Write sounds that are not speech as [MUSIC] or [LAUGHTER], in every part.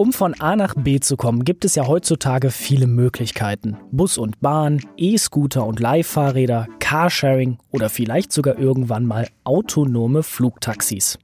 Um von A nach B zu kommen, gibt es ja heutzutage viele Möglichkeiten. Bus und Bahn, E-Scooter und Leihfahrräder, Carsharing oder vielleicht sogar irgendwann mal autonome Flugtaxis.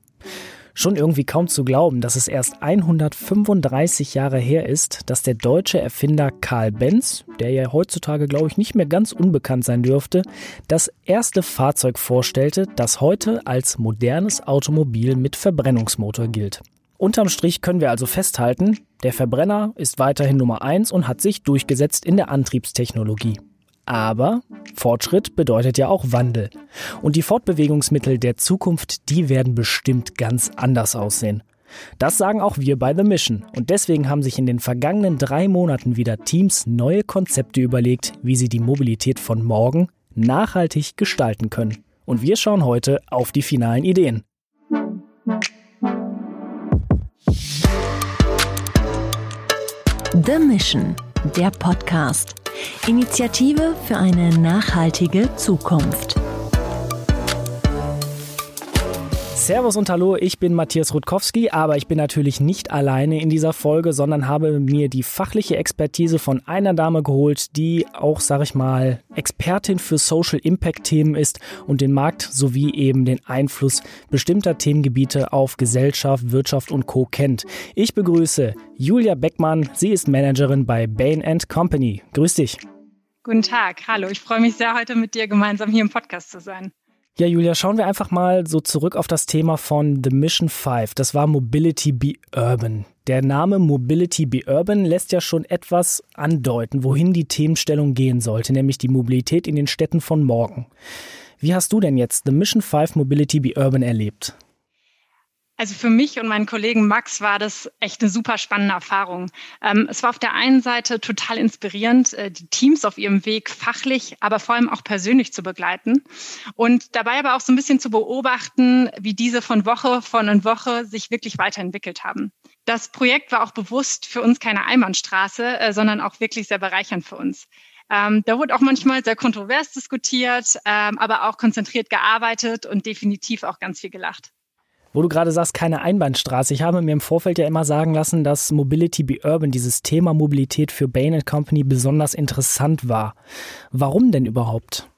Schon irgendwie kaum zu glauben, dass es erst 135 Jahre her ist, dass der deutsche Erfinder Karl Benz, der ja heutzutage glaube ich nicht mehr ganz unbekannt sein dürfte, das erste Fahrzeug vorstellte, das heute als modernes Automobil mit Verbrennungsmotor gilt. Unterm Strich können wir also festhalten, der Verbrenner ist weiterhin Nummer eins und hat sich durchgesetzt in der Antriebstechnologie. Aber Fortschritt bedeutet ja auch Wandel. Und die Fortbewegungsmittel der Zukunft, die werden bestimmt ganz anders aussehen. Das sagen auch wir bei The Mission. Und deswegen haben sich in den vergangenen drei Monaten wieder Teams neue Konzepte überlegt, wie sie die Mobilität von morgen nachhaltig gestalten können. Und wir schauen heute auf die finalen Ideen. The Mission, der Podcast. Initiative für eine nachhaltige Zukunft. Servus und Hallo, ich bin Matthias Rutkowski, aber ich bin natürlich nicht alleine in dieser Folge, sondern habe mir die fachliche Expertise von einer Dame geholt, die auch, sag ich mal, Expertin für Social Impact Themen ist und den Markt sowie eben den Einfluss bestimmter Themengebiete auf Gesellschaft, Wirtschaft und Co. kennt. Ich begrüße Julia Beckmann, sie ist Managerin bei Bain Company. Grüß dich. Guten Tag, hallo, ich freue mich sehr, heute mit dir gemeinsam hier im Podcast zu sein. Ja, Julia, schauen wir einfach mal so zurück auf das Thema von The Mission 5. Das war Mobility Be Urban. Der Name Mobility Be Urban lässt ja schon etwas andeuten, wohin die Themenstellung gehen sollte, nämlich die Mobilität in den Städten von morgen. Wie hast du denn jetzt The Mission 5 Mobility Be Urban erlebt? Also für mich und meinen Kollegen Max war das echt eine super spannende Erfahrung. Ähm, es war auf der einen Seite total inspirierend, äh, die Teams auf ihrem Weg fachlich, aber vor allem auch persönlich zu begleiten und dabei aber auch so ein bisschen zu beobachten, wie diese von Woche von Woche sich wirklich weiterentwickelt haben. Das Projekt war auch bewusst für uns keine Einbahnstraße, äh, sondern auch wirklich sehr bereichernd für uns. Ähm, da wurde auch manchmal sehr kontrovers diskutiert, ähm, aber auch konzentriert gearbeitet und definitiv auch ganz viel gelacht. Wo du gerade sagst, keine Einbahnstraße. Ich habe mir im Vorfeld ja immer sagen lassen, dass Mobility Be Urban, dieses Thema Mobilität für Bain Company besonders interessant war. Warum denn überhaupt?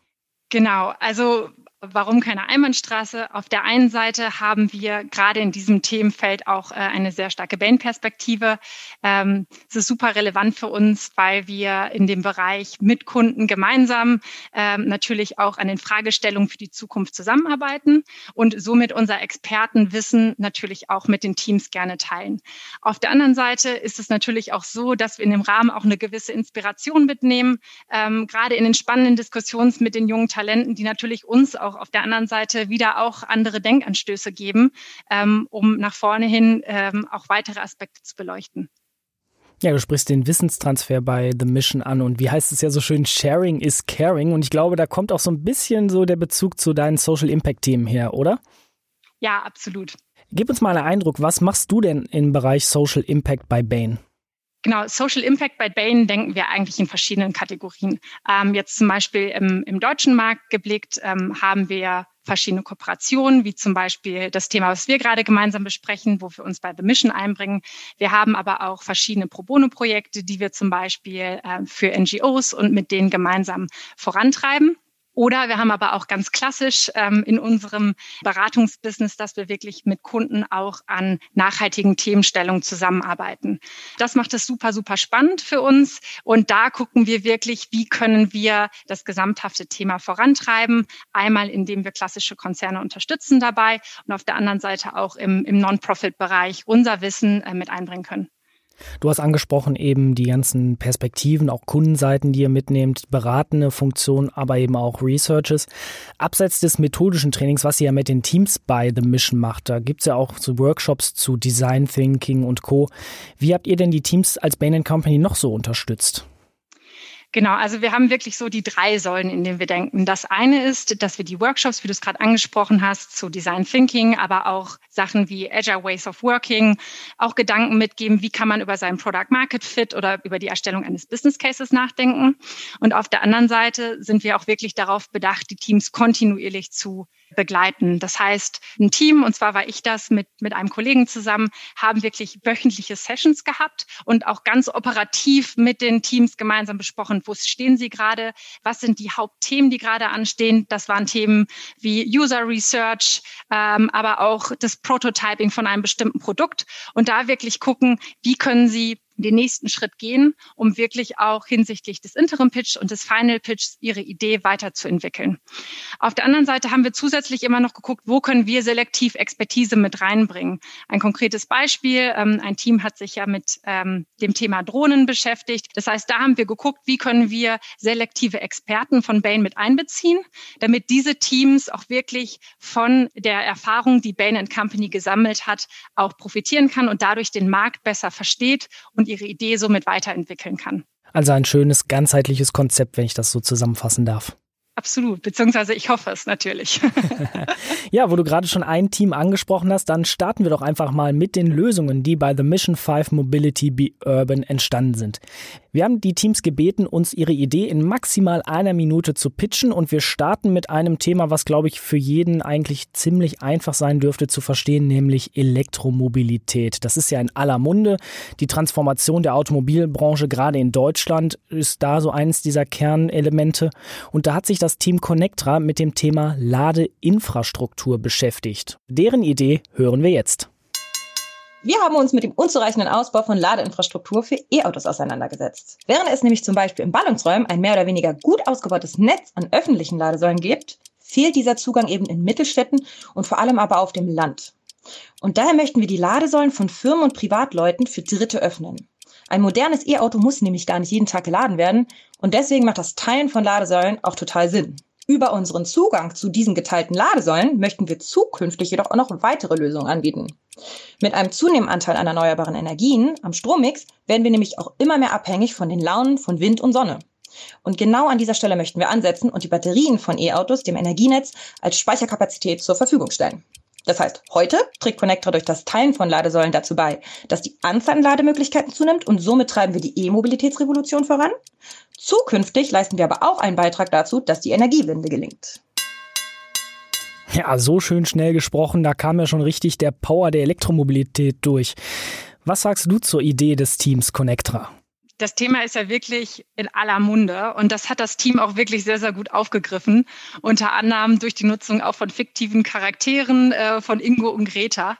Genau, also Warum keine Einbahnstraße? Auf der einen Seite haben wir gerade in diesem Themenfeld auch äh, eine sehr starke Bain-Perspektive. Ähm, es ist super relevant für uns, weil wir in dem Bereich mit Kunden gemeinsam ähm, natürlich auch an den Fragestellungen für die Zukunft zusammenarbeiten und somit unser Expertenwissen natürlich auch mit den Teams gerne teilen. Auf der anderen Seite ist es natürlich auch so, dass wir in dem Rahmen auch eine gewisse Inspiration mitnehmen, ähm, gerade in den spannenden Diskussionen mit den jungen Talenten, die natürlich uns auch auch auf der anderen Seite wieder auch andere Denkanstöße geben, ähm, um nach vorne hin ähm, auch weitere Aspekte zu beleuchten. Ja, du sprichst den Wissenstransfer bei The Mission an und wie heißt es ja so schön, Sharing is Caring und ich glaube, da kommt auch so ein bisschen so der Bezug zu deinen Social Impact Themen her, oder? Ja, absolut. Gib uns mal einen Eindruck, was machst du denn im Bereich Social Impact bei Bain? Genau, Social Impact bei Bain denken wir eigentlich in verschiedenen Kategorien. Ähm, jetzt zum Beispiel im, im deutschen Markt geblickt ähm, haben wir verschiedene Kooperationen, wie zum Beispiel das Thema, was wir gerade gemeinsam besprechen, wo wir uns bei The Mission einbringen. Wir haben aber auch verschiedene Pro Bono-Projekte, die wir zum Beispiel äh, für NGOs und mit denen gemeinsam vorantreiben. Oder wir haben aber auch ganz klassisch ähm, in unserem Beratungsbusiness, dass wir wirklich mit Kunden auch an nachhaltigen Themenstellungen zusammenarbeiten. Das macht es super, super spannend für uns. Und da gucken wir wirklich, wie können wir das gesamthafte Thema vorantreiben. Einmal, indem wir klassische Konzerne unterstützen dabei und auf der anderen Seite auch im, im Non-Profit-Bereich unser Wissen äh, mit einbringen können. Du hast angesprochen eben die ganzen Perspektiven, auch Kundenseiten, die ihr mitnehmt, beratende Funktionen, aber eben auch Researches. Abseits des methodischen Trainings, was ihr ja mit den Teams bei The Mission macht, da gibt's ja auch so Workshops zu Design Thinking und Co. Wie habt ihr denn die Teams als Bain Company noch so unterstützt? Genau, also wir haben wirklich so die drei Säulen, in denen wir denken. Das eine ist, dass wir die Workshops, wie du es gerade angesprochen hast, zu Design Thinking, aber auch Sachen wie Agile Ways of Working, auch Gedanken mitgeben, wie kann man über seinen Product Market Fit oder über die Erstellung eines Business Cases nachdenken. Und auf der anderen Seite sind wir auch wirklich darauf bedacht, die Teams kontinuierlich zu begleiten. Das heißt, ein Team, und zwar war ich das mit, mit einem Kollegen zusammen, haben wirklich wöchentliche Sessions gehabt und auch ganz operativ mit den Teams gemeinsam besprochen, wo stehen sie gerade, was sind die Hauptthemen, die gerade anstehen. Das waren Themen wie User Research, ähm, aber auch das Prototyping von einem bestimmten Produkt und da wirklich gucken, wie können sie den nächsten Schritt gehen, um wirklich auch hinsichtlich des Interim Pitch und des Final Pitch ihre Idee weiterzuentwickeln. Auf der anderen Seite haben wir zusätzlich immer noch geguckt, wo können wir selektiv Expertise mit reinbringen. Ein konkretes Beispiel, ähm, ein Team hat sich ja mit ähm, dem Thema Drohnen beschäftigt. Das heißt, da haben wir geguckt, wie können wir selektive Experten von Bain mit einbeziehen, damit diese Teams auch wirklich von der Erfahrung, die Bain Company gesammelt hat, auch profitieren kann und dadurch den Markt besser versteht und ihre Idee somit weiterentwickeln kann. Also ein schönes, ganzheitliches Konzept, wenn ich das so zusammenfassen darf. Absolut, beziehungsweise ich hoffe es natürlich. [LAUGHS] ja, wo du gerade schon ein Team angesprochen hast, dann starten wir doch einfach mal mit den Lösungen, die bei The Mission 5 Mobility Be Urban entstanden sind. Wir haben die Teams gebeten, uns ihre Idee in maximal einer Minute zu pitchen und wir starten mit einem Thema, was, glaube ich, für jeden eigentlich ziemlich einfach sein dürfte zu verstehen, nämlich Elektromobilität. Das ist ja in aller Munde. Die Transformation der Automobilbranche, gerade in Deutschland, ist da so eines dieser Kernelemente. Und da hat sich das Team Connectra mit dem Thema Ladeinfrastruktur beschäftigt. Deren Idee hören wir jetzt. Wir haben uns mit dem unzureichenden Ausbau von Ladeinfrastruktur für E-Autos auseinandergesetzt. Während es nämlich zum Beispiel in Ballungsräumen ein mehr oder weniger gut ausgebautes Netz an öffentlichen Ladesäulen gibt, fehlt dieser Zugang eben in Mittelstädten und vor allem aber auf dem Land. Und daher möchten wir die Ladesäulen von Firmen und Privatleuten für Dritte öffnen. Ein modernes E-Auto muss nämlich gar nicht jeden Tag geladen werden und deswegen macht das Teilen von Ladesäulen auch total Sinn. Über unseren Zugang zu diesen geteilten Ladesäulen möchten wir zukünftig jedoch auch noch weitere Lösungen anbieten. Mit einem zunehmenden Anteil an erneuerbaren Energien am Strommix werden wir nämlich auch immer mehr abhängig von den Launen von Wind und Sonne. Und genau an dieser Stelle möchten wir ansetzen und die Batterien von E-Autos dem Energienetz als Speicherkapazität zur Verfügung stellen. Das heißt, heute trägt Connector durch das Teilen von Ladesäulen dazu bei, dass die Anzahl an Lademöglichkeiten zunimmt und somit treiben wir die E-Mobilitätsrevolution voran. Zukünftig leisten wir aber auch einen Beitrag dazu, dass die Energiewende gelingt. Ja, so schön schnell gesprochen, da kam ja schon richtig der Power der Elektromobilität durch. Was sagst du zur Idee des Teams Connectra? Das Thema ist ja wirklich in aller Munde und das hat das Team auch wirklich sehr, sehr gut aufgegriffen. Unter anderem durch die Nutzung auch von fiktiven Charakteren äh, von Ingo und Greta.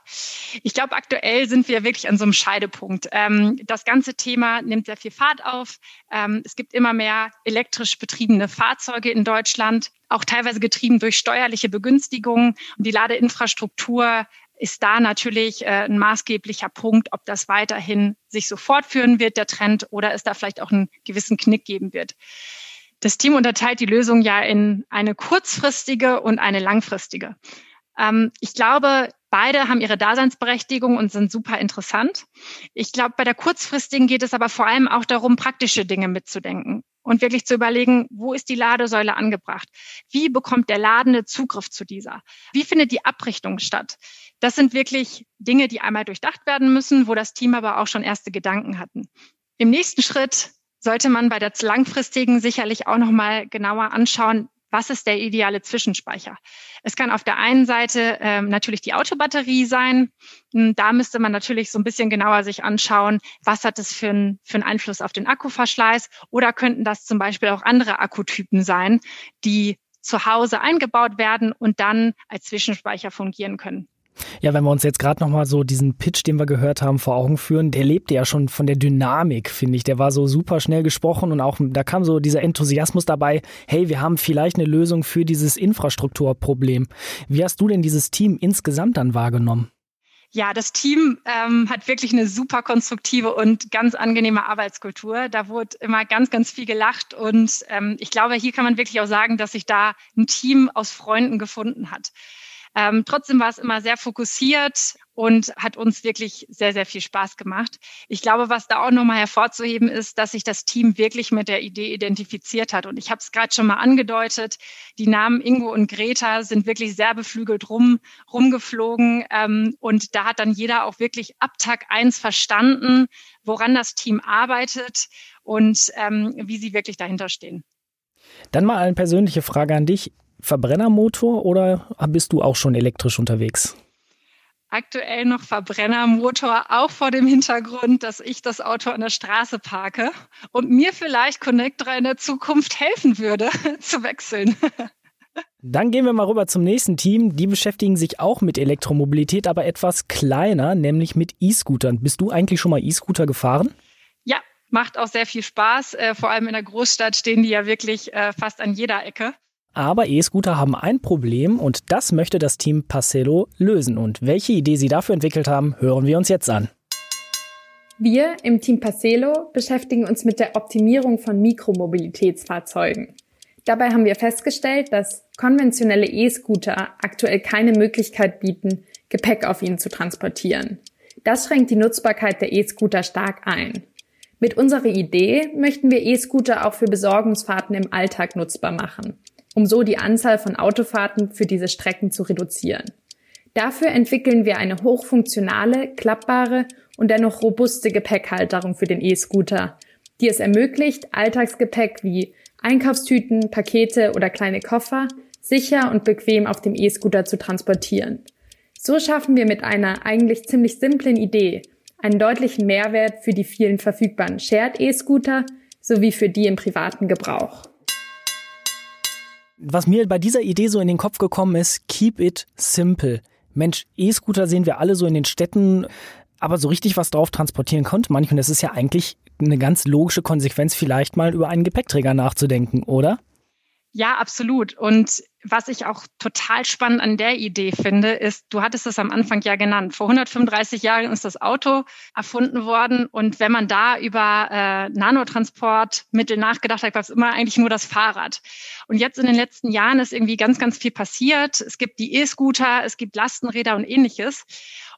Ich glaube, aktuell sind wir wirklich an so einem Scheidepunkt. Ähm, das ganze Thema nimmt sehr viel Fahrt auf. Ähm, es gibt immer mehr elektrisch betriebene Fahrzeuge in Deutschland auch teilweise getrieben durch steuerliche Begünstigungen. Und die Ladeinfrastruktur ist da natürlich äh, ein maßgeblicher Punkt, ob das weiterhin sich so fortführen wird, der Trend, oder es da vielleicht auch einen gewissen Knick geben wird. Das Team unterteilt die Lösung ja in eine kurzfristige und eine langfristige. Ähm, ich glaube, beide haben ihre Daseinsberechtigung und sind super interessant. Ich glaube, bei der kurzfristigen geht es aber vor allem auch darum, praktische Dinge mitzudenken und wirklich zu überlegen, wo ist die Ladesäule angebracht? Wie bekommt der Ladende Zugriff zu dieser? Wie findet die Abrichtung statt? Das sind wirklich Dinge, die einmal durchdacht werden müssen, wo das Team aber auch schon erste Gedanken hatten. Im nächsten Schritt sollte man bei der langfristigen sicherlich auch noch mal genauer anschauen, was ist der ideale Zwischenspeicher? Es kann auf der einen Seite ähm, natürlich die Autobatterie sein. Hm, da müsste man natürlich so ein bisschen genauer sich anschauen, was hat es für, ein, für einen Einfluss auf den Akkuverschleiß? Oder könnten das zum Beispiel auch andere Akkutypen sein, die zu Hause eingebaut werden und dann als Zwischenspeicher fungieren können? Ja, wenn wir uns jetzt gerade nochmal so diesen Pitch, den wir gehört haben, vor Augen führen, der lebte ja schon von der Dynamik, finde ich. Der war so super schnell gesprochen und auch da kam so dieser Enthusiasmus dabei, hey, wir haben vielleicht eine Lösung für dieses Infrastrukturproblem. Wie hast du denn dieses Team insgesamt dann wahrgenommen? Ja, das Team ähm, hat wirklich eine super konstruktive und ganz angenehme Arbeitskultur. Da wurde immer ganz, ganz viel gelacht und ähm, ich glaube, hier kann man wirklich auch sagen, dass sich da ein Team aus Freunden gefunden hat. Ähm, trotzdem war es immer sehr fokussiert und hat uns wirklich sehr, sehr viel Spaß gemacht. Ich glaube, was da auch nochmal hervorzuheben ist, dass sich das Team wirklich mit der Idee identifiziert hat. Und ich habe es gerade schon mal angedeutet, die Namen Ingo und Greta sind wirklich sehr beflügelt rum, rumgeflogen. Ähm, und da hat dann jeder auch wirklich ab Tag eins verstanden, woran das Team arbeitet und ähm, wie sie wirklich dahinter stehen. Dann mal eine persönliche Frage an dich. Verbrennermotor oder bist du auch schon elektrisch unterwegs? Aktuell noch Verbrennermotor, auch vor dem Hintergrund, dass ich das Auto an der Straße parke und mir vielleicht Connectra in der Zukunft helfen würde, [LAUGHS] zu wechseln. Dann gehen wir mal rüber zum nächsten Team. Die beschäftigen sich auch mit Elektromobilität, aber etwas kleiner, nämlich mit E-Scootern. Bist du eigentlich schon mal E-Scooter gefahren? Ja, macht auch sehr viel Spaß. Äh, vor allem in der Großstadt stehen die ja wirklich äh, fast an jeder Ecke. Aber E-Scooter haben ein Problem und das möchte das Team Parcelo lösen. Und welche Idee sie dafür entwickelt haben, hören wir uns jetzt an. Wir im Team Parcelo beschäftigen uns mit der Optimierung von Mikromobilitätsfahrzeugen. Dabei haben wir festgestellt, dass konventionelle E-Scooter aktuell keine Möglichkeit bieten, Gepäck auf ihnen zu transportieren. Das schränkt die Nutzbarkeit der E-Scooter stark ein. Mit unserer Idee möchten wir E-Scooter auch für Besorgungsfahrten im Alltag nutzbar machen um so die Anzahl von Autofahrten für diese Strecken zu reduzieren. Dafür entwickeln wir eine hochfunktionale, klappbare und dennoch robuste Gepäckhalterung für den E-Scooter, die es ermöglicht, Alltagsgepäck wie Einkaufstüten, Pakete oder kleine Koffer sicher und bequem auf dem E-Scooter zu transportieren. So schaffen wir mit einer eigentlich ziemlich simplen Idee einen deutlichen Mehrwert für die vielen verfügbaren Shared E-Scooter sowie für die im privaten Gebrauch. Was mir bei dieser Idee so in den Kopf gekommen ist, keep it simple. Mensch, E-Scooter sehen wir alle so in den Städten, aber so richtig was drauf transportieren konnte manch. Und das ist ja eigentlich eine ganz logische Konsequenz, vielleicht mal über einen Gepäckträger nachzudenken, oder? Ja, absolut. Und was ich auch total spannend an der Idee finde, ist, du hattest es am Anfang ja genannt. Vor 135 Jahren ist das Auto erfunden worden. Und wenn man da über äh, Nanotransportmittel nachgedacht hat, war es immer eigentlich nur das Fahrrad. Und jetzt in den letzten Jahren ist irgendwie ganz, ganz viel passiert. Es gibt die E-Scooter, es gibt Lastenräder und ähnliches.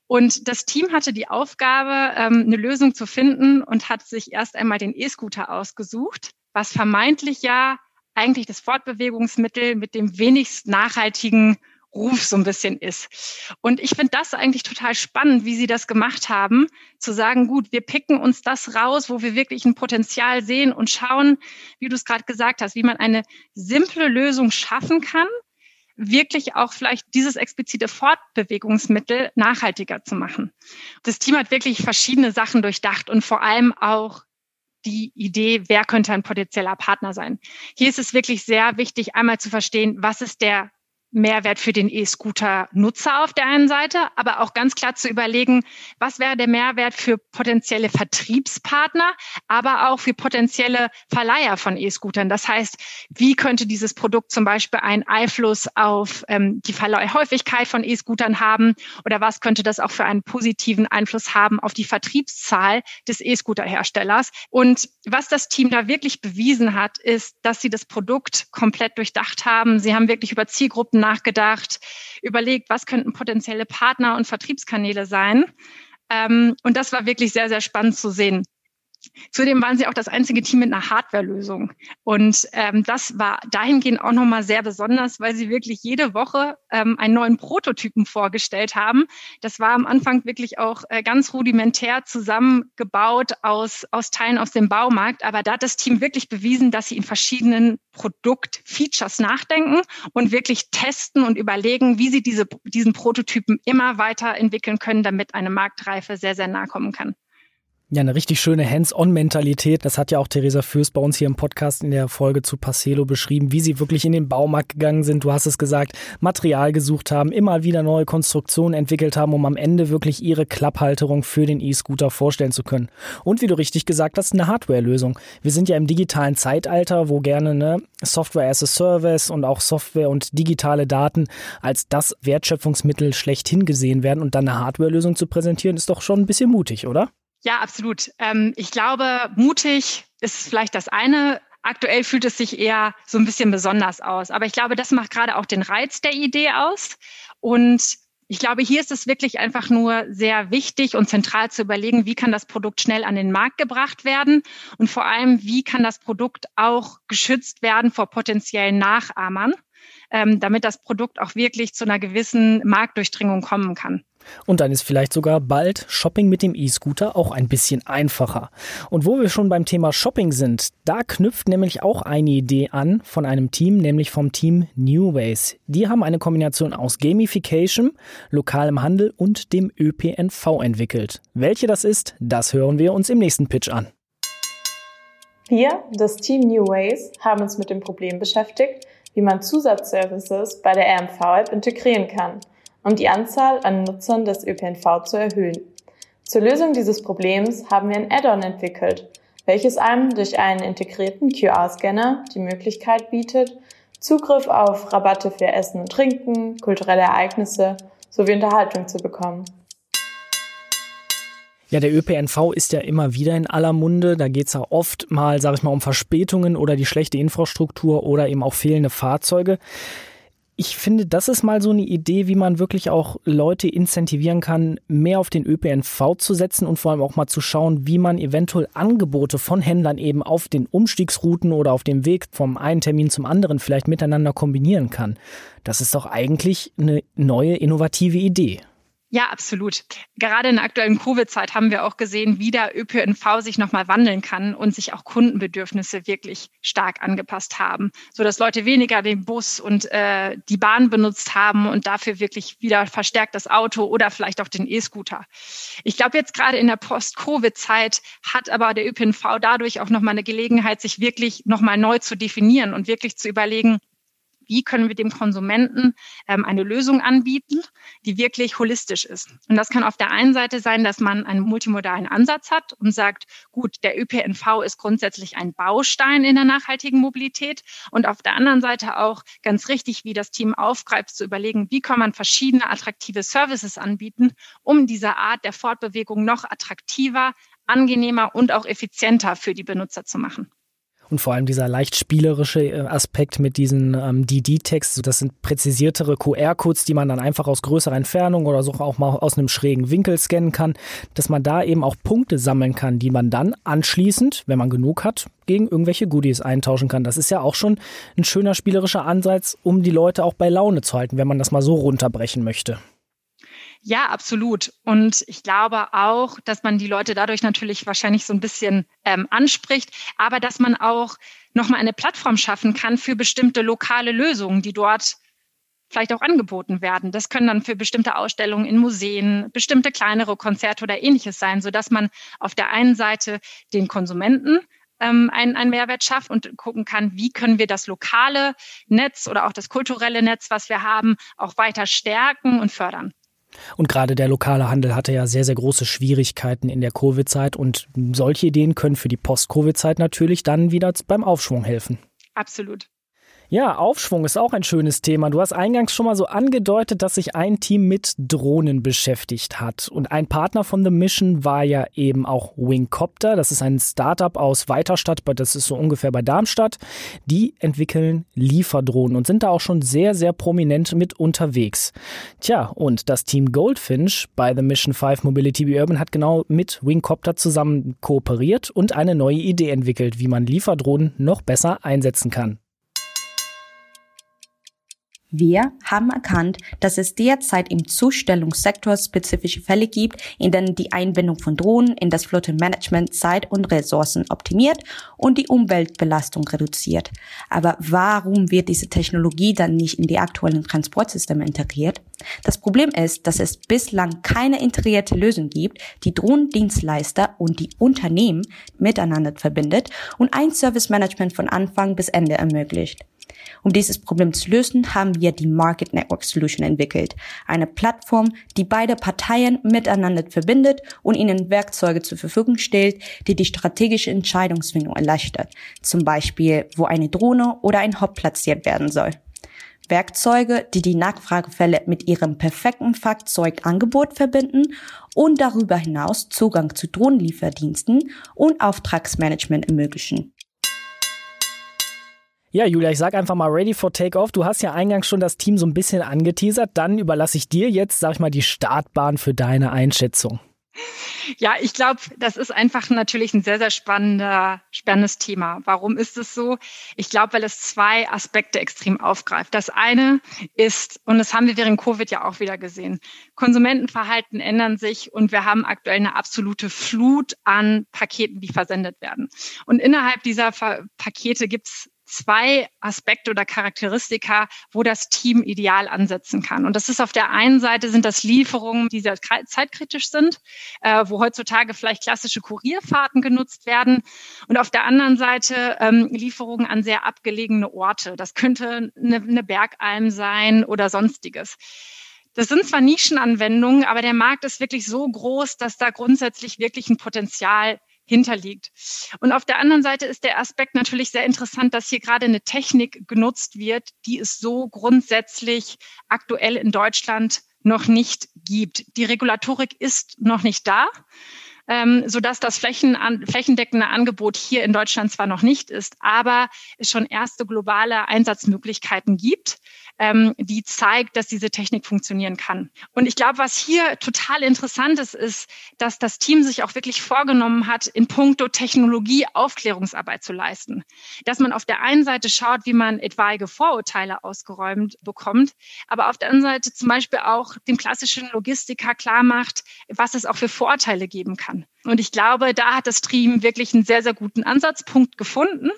Und das Team hatte die Aufgabe, ähm, eine Lösung zu finden und hat sich erst einmal den E-Scooter ausgesucht, was vermeintlich ja eigentlich das Fortbewegungsmittel mit dem wenigst nachhaltigen Ruf so ein bisschen ist. Und ich finde das eigentlich total spannend, wie Sie das gemacht haben, zu sagen, gut, wir picken uns das raus, wo wir wirklich ein Potenzial sehen und schauen, wie du es gerade gesagt hast, wie man eine simple Lösung schaffen kann, wirklich auch vielleicht dieses explizite Fortbewegungsmittel nachhaltiger zu machen. Das Team hat wirklich verschiedene Sachen durchdacht und vor allem auch die Idee, wer könnte ein potenzieller Partner sein. Hier ist es wirklich sehr wichtig, einmal zu verstehen, was ist der Mehrwert für den E-Scooter-Nutzer auf der einen Seite, aber auch ganz klar zu überlegen, was wäre der Mehrwert für potenzielle Vertriebspartner, aber auch für potenzielle Verleiher von E-Scootern. Das heißt, wie könnte dieses Produkt zum Beispiel einen Einfluss auf ähm, die Verleihhäufigkeit von E-Scootern haben oder was könnte das auch für einen positiven Einfluss haben auf die Vertriebszahl des E-Scooter-Herstellers? Und was das Team da wirklich bewiesen hat, ist, dass sie das Produkt komplett durchdacht haben. Sie haben wirklich über Zielgruppen nachgedacht, überlegt, was könnten potenzielle Partner und Vertriebskanäle sein. Ähm, und das war wirklich sehr, sehr spannend zu sehen. Zudem waren sie auch das einzige Team mit einer Hardware-Lösung. Und ähm, das war dahingehend auch nochmal sehr besonders, weil sie wirklich jede Woche ähm, einen neuen Prototypen vorgestellt haben. Das war am Anfang wirklich auch äh, ganz rudimentär zusammengebaut aus, aus Teilen aus dem Baumarkt. Aber da hat das Team wirklich bewiesen, dass sie in verschiedenen Produktfeatures nachdenken und wirklich testen und überlegen, wie sie diese, diesen Prototypen immer weiterentwickeln können, damit eine Marktreife sehr, sehr nahe kommen kann. Ja, eine richtig schöne Hands-on-Mentalität. Das hat ja auch Theresa Fürst bei uns hier im Podcast in der Folge zu Parcelo beschrieben, wie sie wirklich in den Baumarkt gegangen sind. Du hast es gesagt, Material gesucht haben, immer wieder neue Konstruktionen entwickelt haben, um am Ende wirklich ihre Klapphalterung für den E-Scooter vorstellen zu können. Und wie du richtig gesagt hast, eine Hardware-Lösung. Wir sind ja im digitalen Zeitalter, wo gerne ne, Software as a Service und auch Software und digitale Daten als das Wertschöpfungsmittel schlechthin gesehen werden und dann eine Hardware-Lösung zu präsentieren, ist doch schon ein bisschen mutig, oder? Ja, absolut. Ähm, ich glaube, mutig ist vielleicht das eine. Aktuell fühlt es sich eher so ein bisschen besonders aus. Aber ich glaube, das macht gerade auch den Reiz der Idee aus. Und ich glaube, hier ist es wirklich einfach nur sehr wichtig und zentral zu überlegen, wie kann das Produkt schnell an den Markt gebracht werden und vor allem, wie kann das Produkt auch geschützt werden vor potenziellen Nachahmern, ähm, damit das Produkt auch wirklich zu einer gewissen Marktdurchdringung kommen kann. Und dann ist vielleicht sogar bald Shopping mit dem E-Scooter auch ein bisschen einfacher. Und wo wir schon beim Thema Shopping sind, da knüpft nämlich auch eine Idee an von einem Team, nämlich vom Team New Ways. Die haben eine Kombination aus Gamification, lokalem Handel und dem ÖPNV entwickelt. Welche das ist, das hören wir uns im nächsten Pitch an. Wir, das Team New Ways, haben uns mit dem Problem beschäftigt, wie man Zusatzservices bei der RMV-App integrieren kann – um die Anzahl an Nutzern des ÖPNV zu erhöhen. Zur Lösung dieses Problems haben wir ein Add-on entwickelt, welches einem durch einen integrierten QR-Scanner die Möglichkeit bietet, Zugriff auf Rabatte für Essen und Trinken, kulturelle Ereignisse sowie Unterhaltung zu bekommen. Ja, der ÖPNV ist ja immer wieder in aller Munde. Da geht es ja oft mal, sag ich mal, um Verspätungen oder die schlechte Infrastruktur oder eben auch fehlende Fahrzeuge ich finde, das ist mal so eine Idee, wie man wirklich auch Leute incentivieren kann, mehr auf den ÖPNV zu setzen und vor allem auch mal zu schauen, wie man eventuell Angebote von Händlern eben auf den Umstiegsrouten oder auf dem Weg vom einen Termin zum anderen vielleicht miteinander kombinieren kann. Das ist doch eigentlich eine neue, innovative Idee. Ja, absolut. Gerade in der aktuellen Covid-Zeit haben wir auch gesehen, wie der ÖPNV sich nochmal wandeln kann und sich auch Kundenbedürfnisse wirklich stark angepasst haben, so dass Leute weniger den Bus und äh, die Bahn benutzt haben und dafür wirklich wieder verstärkt das Auto oder vielleicht auch den E-Scooter. Ich glaube, jetzt gerade in der Post-Covid-Zeit hat aber der ÖPNV dadurch auch nochmal eine Gelegenheit, sich wirklich nochmal neu zu definieren und wirklich zu überlegen, wie können wir dem Konsumenten ähm, eine Lösung anbieten, die wirklich holistisch ist. Und das kann auf der einen Seite sein, dass man einen multimodalen Ansatz hat und sagt, gut, der ÖPNV ist grundsätzlich ein Baustein in der nachhaltigen Mobilität und auf der anderen Seite auch ganz richtig, wie das Team aufgreift, zu überlegen, wie kann man verschiedene attraktive Services anbieten, um diese Art der Fortbewegung noch attraktiver, angenehmer und auch effizienter für die Benutzer zu machen. Und vor allem dieser leicht spielerische äh, Aspekt mit diesen ähm, DD-Text, das sind präzisiertere QR-Codes, die man dann einfach aus größerer Entfernung oder so auch mal aus einem schrägen Winkel scannen kann, dass man da eben auch Punkte sammeln kann, die man dann anschließend, wenn man genug hat, gegen irgendwelche Goodies eintauschen kann. Das ist ja auch schon ein schöner spielerischer Ansatz, um die Leute auch bei Laune zu halten, wenn man das mal so runterbrechen möchte. Ja, absolut. Und ich glaube auch, dass man die Leute dadurch natürlich wahrscheinlich so ein bisschen ähm, anspricht, aber dass man auch nochmal eine Plattform schaffen kann für bestimmte lokale Lösungen, die dort vielleicht auch angeboten werden. Das können dann für bestimmte Ausstellungen in Museen, bestimmte kleinere Konzerte oder ähnliches sein, sodass man auf der einen Seite den Konsumenten ähm, einen, einen Mehrwert schafft und gucken kann, wie können wir das lokale Netz oder auch das kulturelle Netz, was wir haben, auch weiter stärken und fördern. Und gerade der lokale Handel hatte ja sehr, sehr große Schwierigkeiten in der Covid-Zeit und solche Ideen können für die Post-Covid-Zeit natürlich dann wieder beim Aufschwung helfen. Absolut. Ja, Aufschwung ist auch ein schönes Thema. Du hast eingangs schon mal so angedeutet, dass sich ein Team mit Drohnen beschäftigt hat. Und ein Partner von The Mission war ja eben auch Wingcopter. Das ist ein Startup aus Weiterstadt, das ist so ungefähr bei Darmstadt. Die entwickeln Lieferdrohnen und sind da auch schon sehr, sehr prominent mit unterwegs. Tja, und das Team Goldfinch bei The Mission 5 Mobility Be Urban hat genau mit Wingcopter zusammen kooperiert und eine neue Idee entwickelt, wie man Lieferdrohnen noch besser einsetzen kann. Wir haben erkannt, dass es derzeit im Zustellungssektor spezifische Fälle gibt, in denen die Einbindung von Drohnen in das Flottenmanagement Zeit und Ressourcen optimiert und die Umweltbelastung reduziert. Aber warum wird diese Technologie dann nicht in die aktuellen Transportsysteme integriert? Das Problem ist, dass es bislang keine integrierte Lösung gibt, die Drohnendienstleister und die Unternehmen miteinander verbindet und ein Service Management von Anfang bis Ende ermöglicht. Um dieses Problem zu lösen, haben wir die Market Network Solution entwickelt. Eine Plattform, die beide Parteien miteinander verbindet und ihnen Werkzeuge zur Verfügung stellt, die die strategische Entscheidungsfindung erleichtert. Zum Beispiel, wo eine Drohne oder ein Hop platziert werden soll. Werkzeuge, die die Nachfragefälle mit ihrem perfekten Fahrzeugangebot verbinden und darüber hinaus Zugang zu Drohnenlieferdiensten und Auftragsmanagement ermöglichen. Ja, Julia, ich sag einfach mal ready for takeoff. Du hast ja eingangs schon das Team so ein bisschen angeteasert. Dann überlasse ich dir jetzt, sag ich mal, die Startbahn für deine Einschätzung. Ja, ich glaube, das ist einfach natürlich ein sehr, sehr spannender, spannendes Thema. Warum ist es so? Ich glaube, weil es zwei Aspekte extrem aufgreift. Das eine ist, und das haben wir während Covid ja auch wieder gesehen, Konsumentenverhalten ändern sich und wir haben aktuell eine absolute Flut an Paketen, die versendet werden. Und innerhalb dieser Pakete gibt es zwei Aspekte oder Charakteristika, wo das Team ideal ansetzen kann. Und das ist auf der einen Seite sind das Lieferungen, die sehr zeitkritisch sind, äh, wo heutzutage vielleicht klassische Kurierfahrten genutzt werden. Und auf der anderen Seite ähm, Lieferungen an sehr abgelegene Orte. Das könnte eine, eine Bergalm sein oder sonstiges. Das sind zwar Nischenanwendungen, aber der Markt ist wirklich so groß, dass da grundsätzlich wirklich ein Potenzial hinterliegt. Und auf der anderen Seite ist der Aspekt natürlich sehr interessant, dass hier gerade eine Technik genutzt wird, die es so grundsätzlich aktuell in Deutschland noch nicht gibt. Die Regulatorik ist noch nicht da ähm, sodass das Flächen an, flächendeckende Angebot hier in Deutschland zwar noch nicht ist, aber es schon erste globale Einsatzmöglichkeiten gibt ähm, die zeigt, dass diese Technik funktionieren kann. Und ich glaube, was hier total interessant ist, ist, dass das Team sich auch wirklich vorgenommen hat, in puncto Technologie Aufklärungsarbeit zu leisten. Dass man auf der einen Seite schaut, wie man etwaige Vorurteile ausgeräumt bekommt, aber auf der anderen Seite zum Beispiel auch dem klassischen Logistiker klar macht, was es auch für Vorteile geben kann. Und ich glaube, da hat das Stream wirklich einen sehr, sehr guten Ansatzpunkt gefunden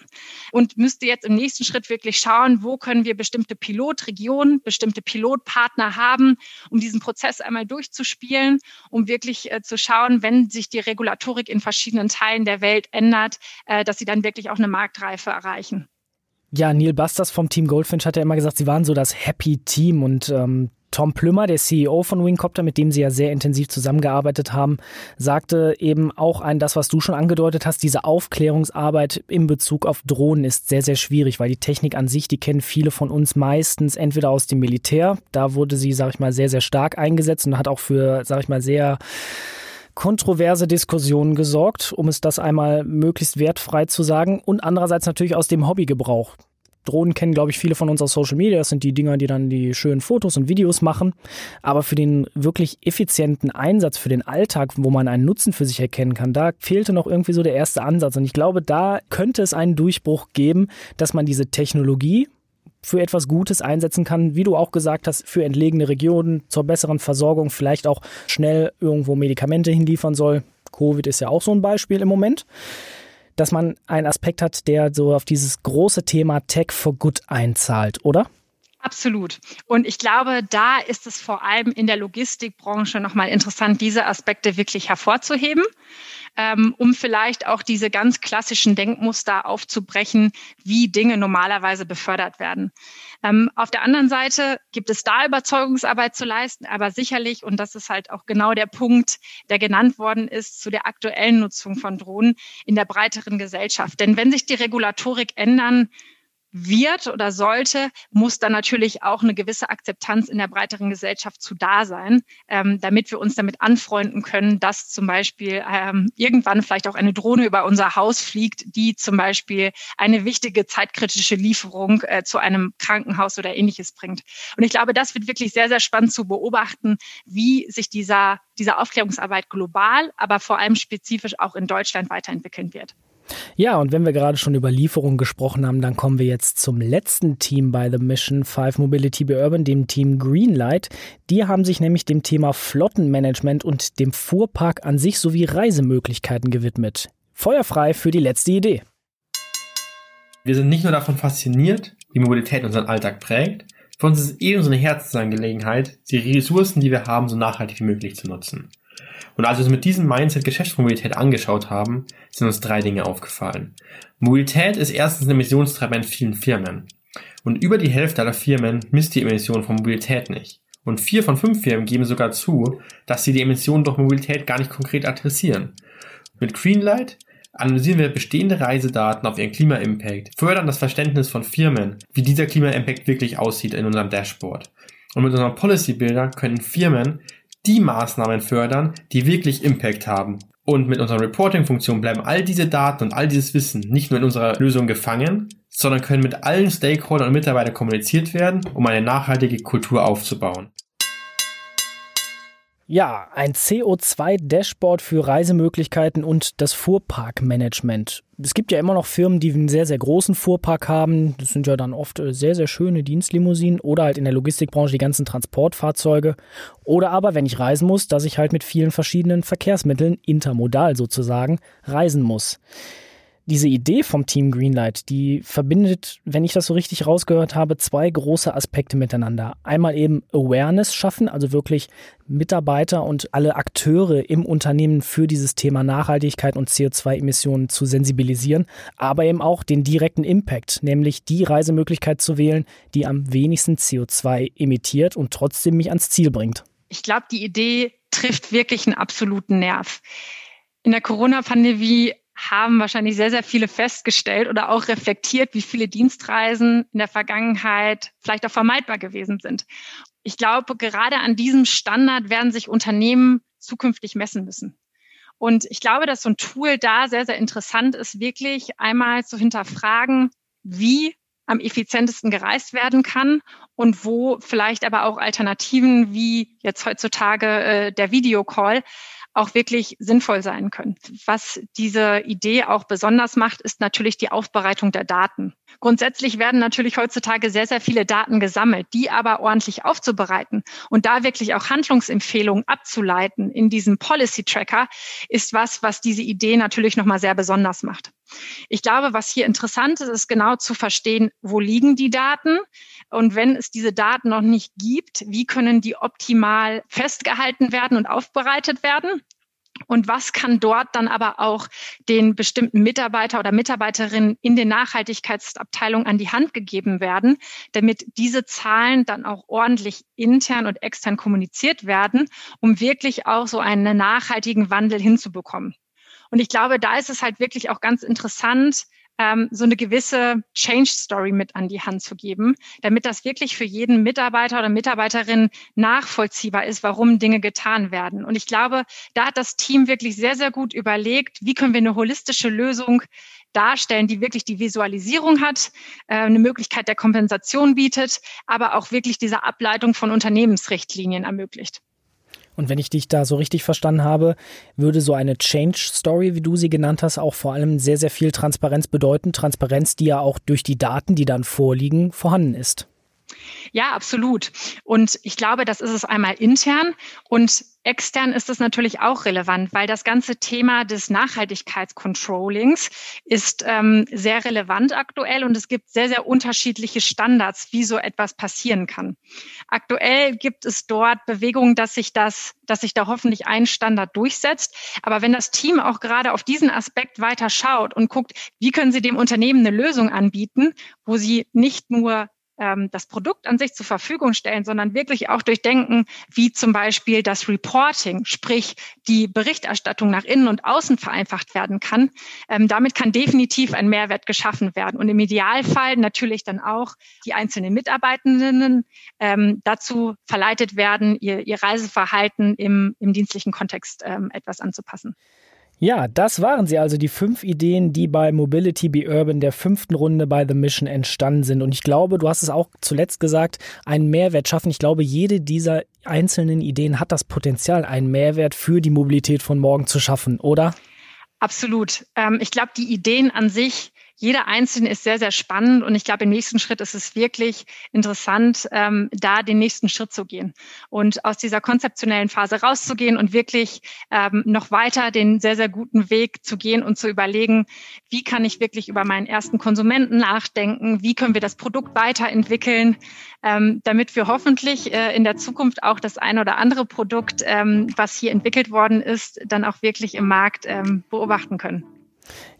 und müsste jetzt im nächsten Schritt wirklich schauen, wo können wir bestimmte Pilotregionen, bestimmte Pilotpartner haben, um diesen Prozess einmal durchzuspielen, um wirklich äh, zu schauen, wenn sich die Regulatorik in verschiedenen Teilen der Welt ändert, äh, dass sie dann wirklich auch eine Marktreife erreichen. Ja, Neil Busters vom Team Goldfinch hat ja immer gesagt, sie waren so das Happy Team und ähm, Tom Plümmer, der CEO von Wingcopter, mit dem Sie ja sehr intensiv zusammengearbeitet haben, sagte eben auch ein, das, was du schon angedeutet hast, diese Aufklärungsarbeit in Bezug auf Drohnen ist sehr, sehr schwierig, weil die Technik an sich, die kennen viele von uns meistens entweder aus dem Militär, da wurde sie, sag ich mal, sehr, sehr stark eingesetzt und hat auch für, sag ich mal, sehr kontroverse Diskussionen gesorgt, um es das einmal möglichst wertfrei zu sagen und andererseits natürlich aus dem Hobbygebrauch. Drohnen kennen, glaube ich, viele von uns aus Social Media. Das sind die Dinger, die dann die schönen Fotos und Videos machen. Aber für den wirklich effizienten Einsatz, für den Alltag, wo man einen Nutzen für sich erkennen kann, da fehlte noch irgendwie so der erste Ansatz. Und ich glaube, da könnte es einen Durchbruch geben, dass man diese Technologie für etwas Gutes einsetzen kann, wie du auch gesagt hast, für entlegene Regionen, zur besseren Versorgung, vielleicht auch schnell irgendwo Medikamente hinliefern soll. Covid ist ja auch so ein Beispiel im Moment dass man einen Aspekt hat, der so auf dieses große Thema Tech for Good einzahlt, oder? Absolut. Und ich glaube, da ist es vor allem in der Logistikbranche nochmal interessant, diese Aspekte wirklich hervorzuheben ähm, um vielleicht auch diese ganz klassischen Denkmuster aufzubrechen, wie Dinge normalerweise befördert werden. Ähm, auf der anderen Seite gibt es da Überzeugungsarbeit zu leisten, aber sicherlich, und das ist halt auch genau der Punkt, der genannt worden ist, zu der aktuellen Nutzung von Drohnen in der breiteren Gesellschaft. Denn wenn sich die Regulatorik ändern, wird oder sollte, muss dann natürlich auch eine gewisse Akzeptanz in der breiteren Gesellschaft zu da sein, ähm, damit wir uns damit anfreunden können, dass zum Beispiel ähm, irgendwann vielleicht auch eine Drohne über unser Haus fliegt, die zum Beispiel eine wichtige zeitkritische Lieferung äh, zu einem Krankenhaus oder ähnliches bringt. Und ich glaube, das wird wirklich sehr, sehr spannend zu beobachten, wie sich dieser, diese Aufklärungsarbeit global, aber vor allem spezifisch auch in Deutschland weiterentwickeln wird. Ja, und wenn wir gerade schon über Lieferungen gesprochen haben, dann kommen wir jetzt zum letzten Team bei The Mission 5 Mobility by Urban, dem Team Greenlight. Die haben sich nämlich dem Thema Flottenmanagement und dem Fuhrpark an sich sowie Reisemöglichkeiten gewidmet. Feuerfrei für die letzte Idee. Wir sind nicht nur davon fasziniert, wie Mobilität unseren Alltag prägt, für uns ist es eben so eine Herzensangelegenheit, die Ressourcen, die wir haben, so nachhaltig wie möglich zu nutzen. Und als wir uns mit diesem Mindset Geschäftsmobilität angeschaut haben, sind uns drei Dinge aufgefallen. Mobilität ist erstens eine Emissionstreiber in vielen Firmen. Und über die Hälfte aller Firmen misst die Emissionen von Mobilität nicht. Und vier von fünf Firmen geben sogar zu, dass sie die Emissionen durch Mobilität gar nicht konkret adressieren. Mit Greenlight analysieren wir bestehende Reisedaten auf ihren Klima-Impact, fördern das Verständnis von Firmen, wie dieser Klima-Impact wirklich aussieht in unserem Dashboard. Und mit unserem Policy Builder können Firmen die Maßnahmen fördern, die wirklich Impact haben. Und mit unserer Reporting-Funktion bleiben all diese Daten und all dieses Wissen nicht nur in unserer Lösung gefangen, sondern können mit allen Stakeholdern und Mitarbeitern kommuniziert werden, um eine nachhaltige Kultur aufzubauen. Ja, ein CO2-Dashboard für Reisemöglichkeiten und das Fuhrparkmanagement. Es gibt ja immer noch Firmen, die einen sehr, sehr großen Fuhrpark haben. Das sind ja dann oft äh, sehr, sehr schöne Dienstlimousinen oder halt in der Logistikbranche die ganzen Transportfahrzeuge. Oder aber, wenn ich reisen muss, dass ich halt mit vielen verschiedenen Verkehrsmitteln, intermodal sozusagen, reisen muss diese Idee vom Team Greenlight, die verbindet, wenn ich das so richtig rausgehört habe, zwei große Aspekte miteinander. Einmal eben Awareness schaffen, also wirklich Mitarbeiter und alle Akteure im Unternehmen für dieses Thema Nachhaltigkeit und CO2-Emissionen zu sensibilisieren, aber eben auch den direkten Impact, nämlich die Reisemöglichkeit zu wählen, die am wenigsten CO2 emittiert und trotzdem mich ans Ziel bringt. Ich glaube, die Idee trifft wirklich einen absoluten Nerv. In der Corona-Pandemie haben wahrscheinlich sehr, sehr viele festgestellt oder auch reflektiert, wie viele Dienstreisen in der Vergangenheit vielleicht auch vermeidbar gewesen sind. Ich glaube, gerade an diesem Standard werden sich Unternehmen zukünftig messen müssen. Und ich glaube, dass so ein Tool da sehr, sehr interessant ist, wirklich einmal zu hinterfragen, wie am effizientesten gereist werden kann und wo vielleicht aber auch Alternativen wie jetzt heutzutage äh, der Videocall auch wirklich sinnvoll sein können. Was diese Idee auch besonders macht, ist natürlich die Aufbereitung der Daten. Grundsätzlich werden natürlich heutzutage sehr, sehr viele Daten gesammelt, die aber ordentlich aufzubereiten und da wirklich auch Handlungsempfehlungen abzuleiten in diesem Policy Tracker ist was, was diese Idee natürlich nochmal sehr besonders macht. Ich glaube, was hier interessant ist, ist genau zu verstehen, wo liegen die Daten und wenn es diese Daten noch nicht gibt, wie können die optimal festgehalten werden und aufbereitet werden? Und was kann dort dann aber auch den bestimmten Mitarbeiter oder Mitarbeiterinnen in den Nachhaltigkeitsabteilungen an die Hand gegeben werden, damit diese Zahlen dann auch ordentlich intern und extern kommuniziert werden, um wirklich auch so einen nachhaltigen Wandel hinzubekommen. Und ich glaube, da ist es halt wirklich auch ganz interessant, ähm, so eine gewisse Change Story mit an die Hand zu geben, damit das wirklich für jeden Mitarbeiter oder Mitarbeiterin nachvollziehbar ist, warum Dinge getan werden. Und ich glaube, da hat das Team wirklich sehr, sehr gut überlegt, wie können wir eine holistische Lösung darstellen, die wirklich die Visualisierung hat, äh, eine Möglichkeit der Kompensation bietet, aber auch wirklich diese Ableitung von Unternehmensrichtlinien ermöglicht. Und wenn ich dich da so richtig verstanden habe, würde so eine Change Story, wie du sie genannt hast, auch vor allem sehr, sehr viel Transparenz bedeuten. Transparenz, die ja auch durch die Daten, die dann vorliegen, vorhanden ist. Ja, absolut. Und ich glaube, das ist es einmal intern und extern ist es natürlich auch relevant, weil das ganze Thema des Nachhaltigkeitscontrollings ist ähm, sehr relevant aktuell und es gibt sehr, sehr unterschiedliche Standards, wie so etwas passieren kann. Aktuell gibt es dort Bewegungen, dass sich das, dass sich da hoffentlich ein Standard durchsetzt. Aber wenn das Team auch gerade auf diesen Aspekt weiter schaut und guckt, wie können sie dem Unternehmen eine Lösung anbieten, wo sie nicht nur ähm, das Produkt an sich zur Verfügung stellen, sondern wirklich auch durchdenken, wie zum Beispiel das Reporting, sprich die Berichterstattung nach innen und außen vereinfacht werden kann. Ähm, damit kann definitiv ein Mehrwert geschaffen werden und im Idealfall natürlich dann auch die einzelnen Mitarbeitenden ähm, dazu verleitet werden, ihr, ihr Reiseverhalten im, im dienstlichen Kontext ähm, etwas anzupassen. Ja, das waren sie also, die fünf Ideen, die bei Mobility Be Urban der fünften Runde bei The Mission entstanden sind. Und ich glaube, du hast es auch zuletzt gesagt, einen Mehrwert schaffen. Ich glaube, jede dieser einzelnen Ideen hat das Potenzial, einen Mehrwert für die Mobilität von morgen zu schaffen, oder? Absolut. Ähm, ich glaube, die Ideen an sich jeder einzelne ist sehr, sehr spannend und ich glaube, im nächsten Schritt ist es wirklich interessant, ähm, da den nächsten Schritt zu gehen und aus dieser konzeptionellen Phase rauszugehen und wirklich ähm, noch weiter den sehr, sehr guten Weg zu gehen und zu überlegen, wie kann ich wirklich über meinen ersten Konsumenten nachdenken, wie können wir das Produkt weiterentwickeln, ähm, damit wir hoffentlich äh, in der Zukunft auch das ein oder andere Produkt, ähm, was hier entwickelt worden ist, dann auch wirklich im Markt ähm, beobachten können.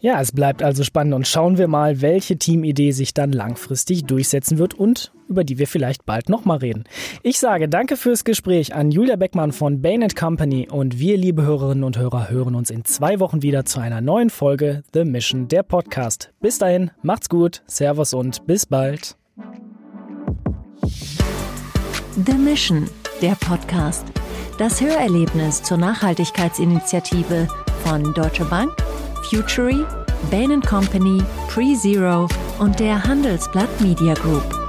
Ja, es bleibt also spannend und schauen wir mal, welche Teamidee sich dann langfristig durchsetzen wird und über die wir vielleicht bald nochmal reden. Ich sage danke fürs Gespräch an Julia Beckmann von Bain Company und wir, liebe Hörerinnen und Hörer, hören uns in zwei Wochen wieder zu einer neuen Folge The Mission, der Podcast. Bis dahin, macht's gut, Servus und bis bald. The Mission, der Podcast. Das Hörerlebnis zur Nachhaltigkeitsinitiative von Deutsche Bank Futury, Bain Company, PreZero und der Handelsblatt Media Group.